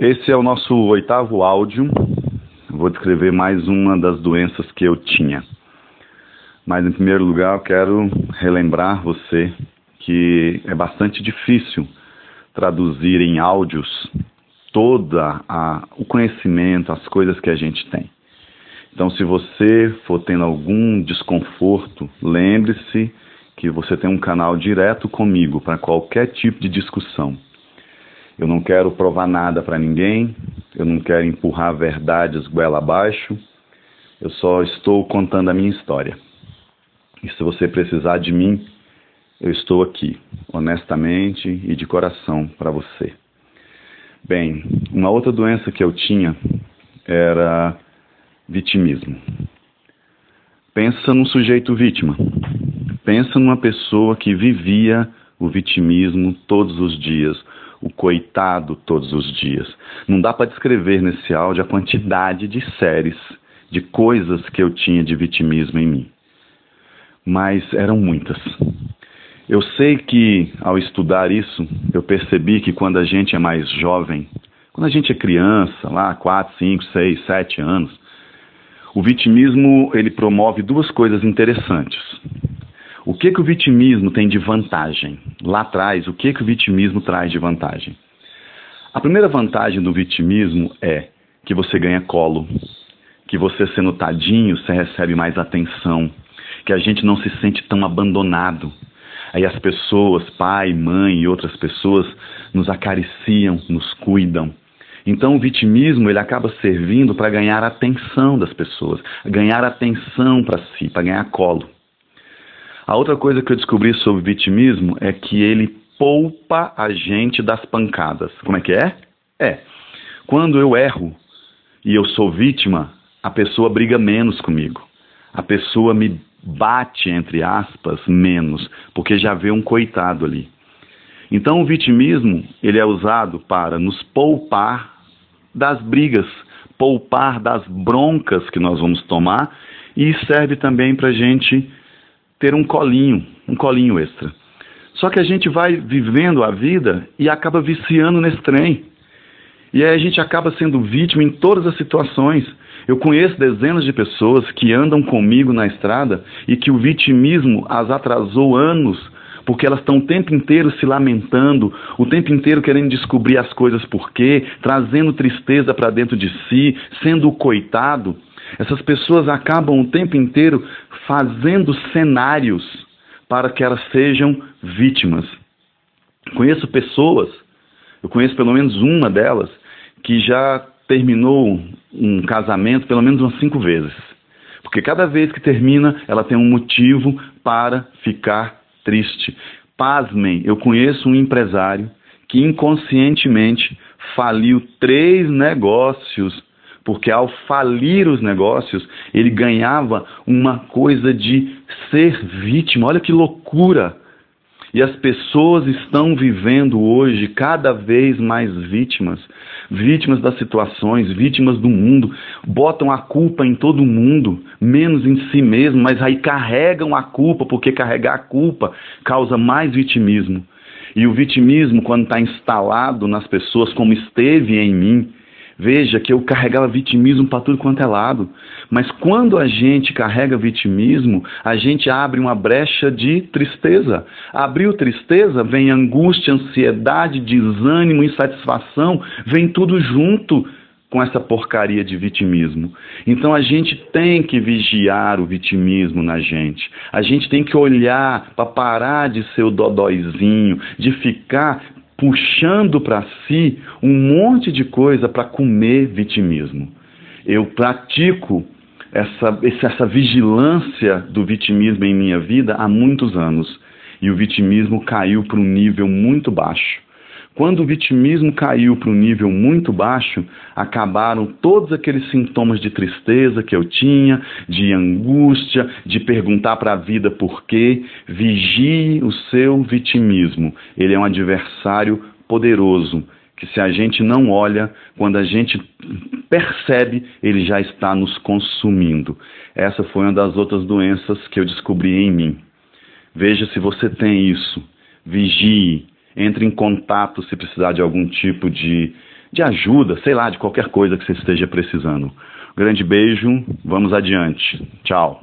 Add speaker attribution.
Speaker 1: Esse é o nosso oitavo áudio. Vou descrever mais uma das doenças que eu tinha. Mas, em primeiro lugar, eu quero relembrar você que é bastante difícil traduzir em áudios toda a, o conhecimento, as coisas que a gente tem. Então, se você for tendo algum desconforto, lembre-se que você tem um canal direto comigo para qualquer tipo de discussão. Não quero provar nada para ninguém, eu não quero empurrar verdades goela abaixo, eu só estou contando a minha história. E se você precisar de mim, eu estou aqui, honestamente e de coração para você. Bem, uma outra doença que eu tinha era vitimismo. Pensa num sujeito vítima. Pensa numa pessoa que vivia o vitimismo todos os dias, o coitado todos os dias. Não dá para descrever nesse áudio a quantidade de séries, de coisas que eu tinha de vitimismo em mim. Mas eram muitas. Eu sei que ao estudar isso, eu percebi que quando a gente é mais jovem, quando a gente é criança, lá 4, 5, 6, 7 anos, o vitimismo ele promove duas coisas interessantes. O que, que o vitimismo tem de vantagem? Lá atrás, o que, que o vitimismo traz de vantagem? A primeira vantagem do vitimismo é que você ganha colo, que você sendo tadinho, você recebe mais atenção, que a gente não se sente tão abandonado. Aí as pessoas, pai, mãe e outras pessoas, nos acariciam, nos cuidam. Então o vitimismo ele acaba servindo para ganhar atenção das pessoas, ganhar atenção para si, para ganhar colo. A outra coisa que eu descobri sobre vitimismo é que ele poupa a gente das pancadas. Como é que é? É. Quando eu erro e eu sou vítima, a pessoa briga menos comigo. A pessoa me bate, entre aspas, menos, porque já vê um coitado ali. Então o vitimismo, ele é usado para nos poupar das brigas, poupar das broncas que nós vamos tomar e serve também para a gente ter um colinho, um colinho extra. Só que a gente vai vivendo a vida e acaba viciando nesse trem. E aí a gente acaba sendo vítima em todas as situações. Eu conheço dezenas de pessoas que andam comigo na estrada e que o vitimismo as atrasou anos, porque elas estão o tempo inteiro se lamentando, o tempo inteiro querendo descobrir as coisas por quê, trazendo tristeza para dentro de si, sendo coitado. Essas pessoas acabam o tempo inteiro fazendo cenários para que elas sejam vítimas. Conheço pessoas, eu conheço pelo menos uma delas, que já terminou um casamento pelo menos umas cinco vezes. Porque cada vez que termina, ela tem um motivo para ficar triste. Pasmem, eu conheço um empresário que inconscientemente faliu três negócios porque ao falir os negócios, ele ganhava uma coisa de ser vítima. Olha que loucura! E as pessoas estão vivendo hoje cada vez mais vítimas, vítimas das situações, vítimas do mundo, botam a culpa em todo mundo, menos em si mesmo, mas aí carregam a culpa, porque carregar a culpa causa mais vitimismo. E o vitimismo, quando está instalado nas pessoas, como esteve em mim, Veja que eu carregava vitimismo para tudo quanto é lado. Mas quando a gente carrega vitimismo, a gente abre uma brecha de tristeza. Abriu tristeza, vem angústia, ansiedade, desânimo, insatisfação, vem tudo junto com essa porcaria de vitimismo. Então a gente tem que vigiar o vitimismo na gente. A gente tem que olhar para parar de ser o dodóizinho, de ficar puxando para si um monte de coisa para comer vitimismo. Eu pratico essa, essa vigilância do vitimismo em minha vida há muitos anos e o vitimismo caiu para um nível muito baixo. Quando o vitimismo caiu para um nível muito baixo, acabaram todos aqueles sintomas de tristeza que eu tinha, de angústia, de perguntar para a vida por quê. Vigie o seu vitimismo. Ele é um adversário poderoso que se a gente não olha, quando a gente percebe, ele já está nos consumindo. Essa foi uma das outras doenças que eu descobri em mim. Veja se você tem isso. Vigie, entre em contato se precisar de algum tipo de, de ajuda, sei lá, de qualquer coisa que você esteja precisando. Grande beijo, vamos adiante. Tchau.